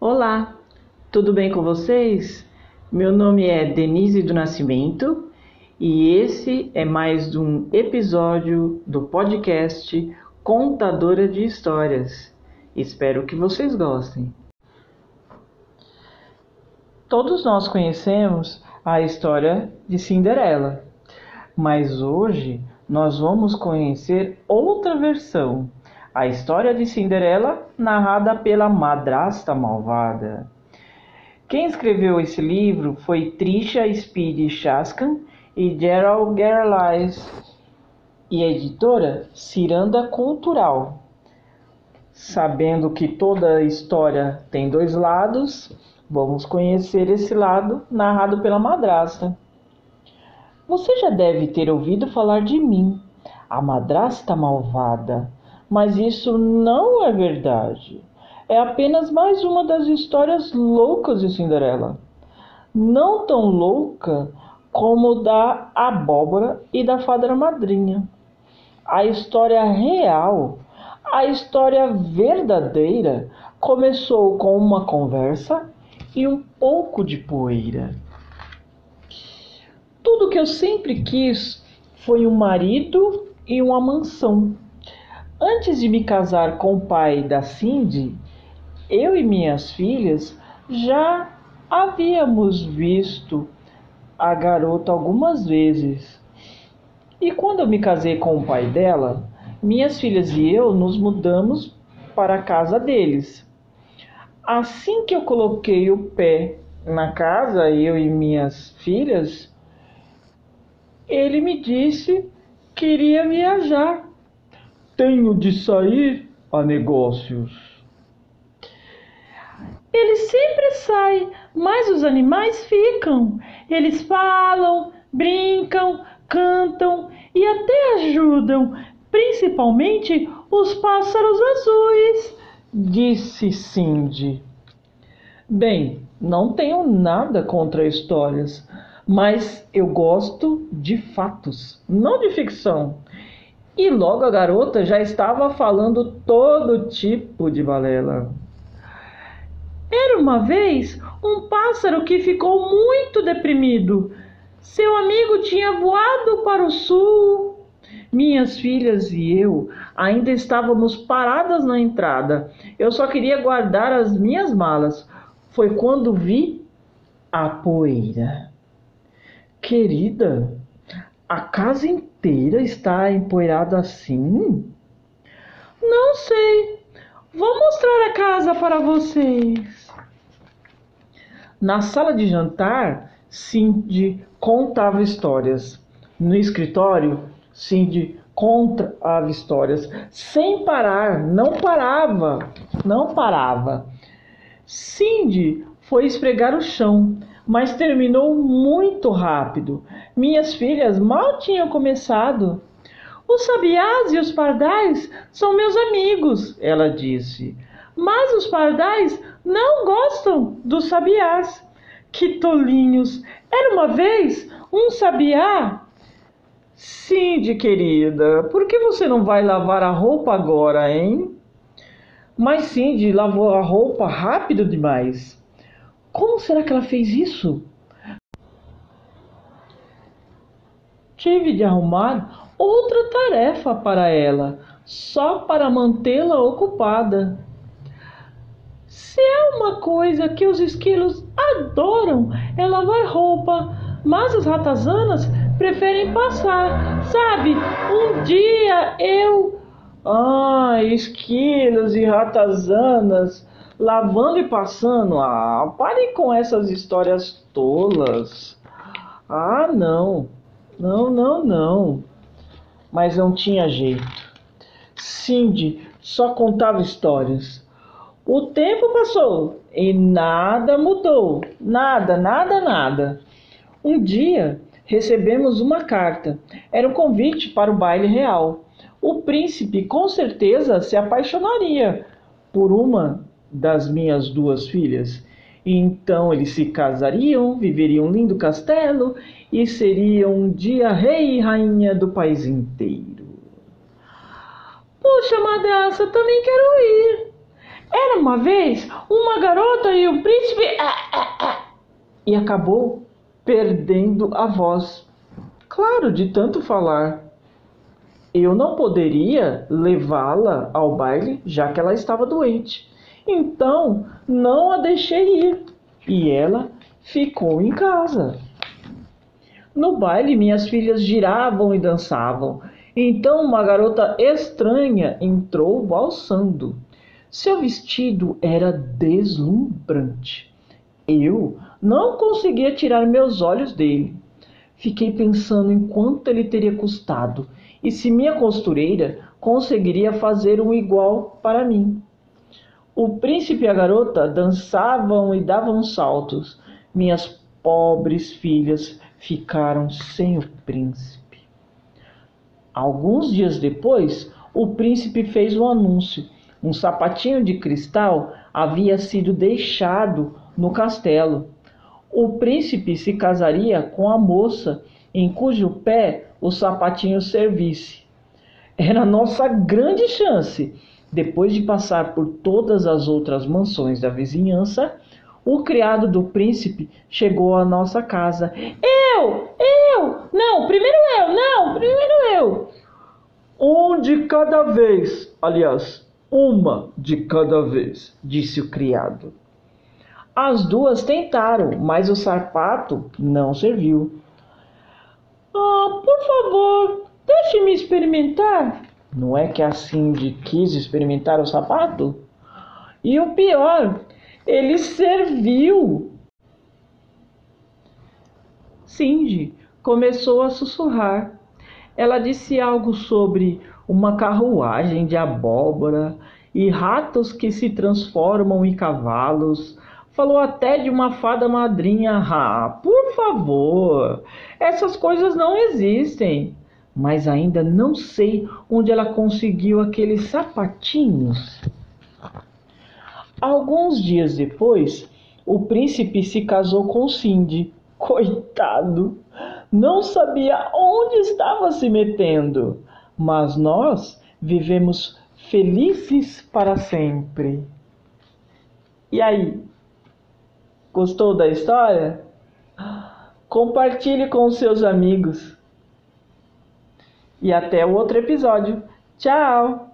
Olá, tudo bem com vocês? Meu nome é Denise do Nascimento e esse é mais um episódio do podcast Contadora de Histórias. Espero que vocês gostem. Todos nós conhecemos a história de Cinderela, mas hoje nós vamos conhecer outra versão, a história de Cinderela narrada pela madrasta malvada. Quem escreveu esse livro foi Trisha Speed Chaskan e Gerald Gerlais, e a editora Ciranda Cultural. Sabendo que toda história tem dois lados, vamos conhecer esse lado narrado pela madrasta. Você já deve ter ouvido falar de mim, a madrasta malvada, mas isso não é verdade. É apenas mais uma das histórias loucas de Cinderela. Não tão louca como da abóbora e da fada madrinha. A história real, a história verdadeira, começou com uma conversa e um pouco de poeira. Tudo que eu sempre quis foi um marido e uma mansão. Antes de me casar com o pai da Cindy, eu e minhas filhas já havíamos visto a garota algumas vezes. E quando eu me casei com o pai dela, minhas filhas e eu nos mudamos para a casa deles. Assim que eu coloquei o pé na casa, eu e minhas filhas, ele me disse que iria viajar. Tenho de sair a negócios. Ele sempre sai, mas os animais ficam. Eles falam, brincam, cantam e até ajudam, principalmente os pássaros azuis, disse Cindy. Bem, não tenho nada contra histórias, mas eu gosto de fatos, não de ficção. E logo a garota já estava falando todo tipo de balela. Era uma vez um pássaro que ficou muito deprimido. Seu amigo tinha voado para o sul. Minhas filhas e eu ainda estávamos paradas na entrada. Eu só queria guardar as minhas malas. Foi quando vi a poeira. Querida, a casa inteira está empoeirada assim? Não sei. Vou mostrar a casa para vocês. Na sala de jantar, Cindy contava histórias. No escritório, Cindy contava histórias sem parar, não parava, não parava. Cindy foi esfregar o chão, mas terminou muito rápido. Minhas filhas mal tinham começado. Os sabiás e os pardais são meus amigos, ela disse. Mas os pardais não gostam dos sabiás. Que tolinhos! Era uma vez um sabiá. Cindy, querida, por que você não vai lavar a roupa agora, hein? Mas Cindy lavou a roupa rápido demais. Como será que ela fez isso? Tive de arrumar outra tarefa para ela, só para mantê-la ocupada. Se é uma coisa que os esquilos adoram é lavar roupa, mas as ratazanas preferem passar. Sabe, um dia eu. Ah, esquilos e ratazanas lavando e passando. Ah, pare com essas histórias tolas. Ah, não. Não, não, não. Mas não tinha jeito. Cindy só contava histórias. O tempo passou e nada mudou. Nada, nada, nada. Um dia recebemos uma carta. Era um convite para o baile real. O príncipe com certeza se apaixonaria por uma das minhas duas filhas. Então eles se casariam, viveriam um lindo castelo e seriam um dia rei e rainha do país inteiro. Puxa, madraça, também quero ir. Era uma vez uma garota e um príncipe. Ah, ah, ah. E acabou perdendo a voz. Claro, de tanto falar. Eu não poderia levá-la ao baile, já que ela estava doente. Então, não a deixei ir. E ela ficou em casa. No baile, minhas filhas giravam e dançavam. Então, uma garota estranha entrou valsando. Seu vestido era deslumbrante. Eu não conseguia tirar meus olhos dele. Fiquei pensando em quanto ele teria custado e se minha costureira conseguiria fazer um igual para mim. O príncipe e a garota dançavam e davam saltos. Minhas pobres filhas ficaram sem o príncipe. Alguns dias depois, o príncipe fez um anúncio. Um sapatinho de cristal havia sido deixado no castelo. O príncipe se casaria com a moça em cujo pé o sapatinho servisse. Era nossa grande chance. Depois de passar por todas as outras mansões da vizinhança, o criado do príncipe chegou à nossa casa. Eu! Eu! Não, primeiro eu! Não, primeiro eu! Um de cada vez, aliás, uma de cada vez, disse o criado. As duas tentaram, mas o sapato não serviu. Ah, por favor, deixe-me experimentar. Não é que a Cindy quis experimentar o sapato? E o pior, ele serviu. Cindy começou a sussurrar. Ela disse algo sobre uma carruagem de abóbora e ratos que se transformam em cavalos. Falou até de uma fada madrinha. Ah, por favor, essas coisas não existem. Mas ainda não sei onde ela conseguiu aqueles sapatinhos. Alguns dias depois, o príncipe se casou com Cindy. Coitado! Não sabia onde estava se metendo mas nós vivemos felizes para sempre. E aí? Gostou da história? Compartilhe com seus amigos. E até o outro episódio. Tchau!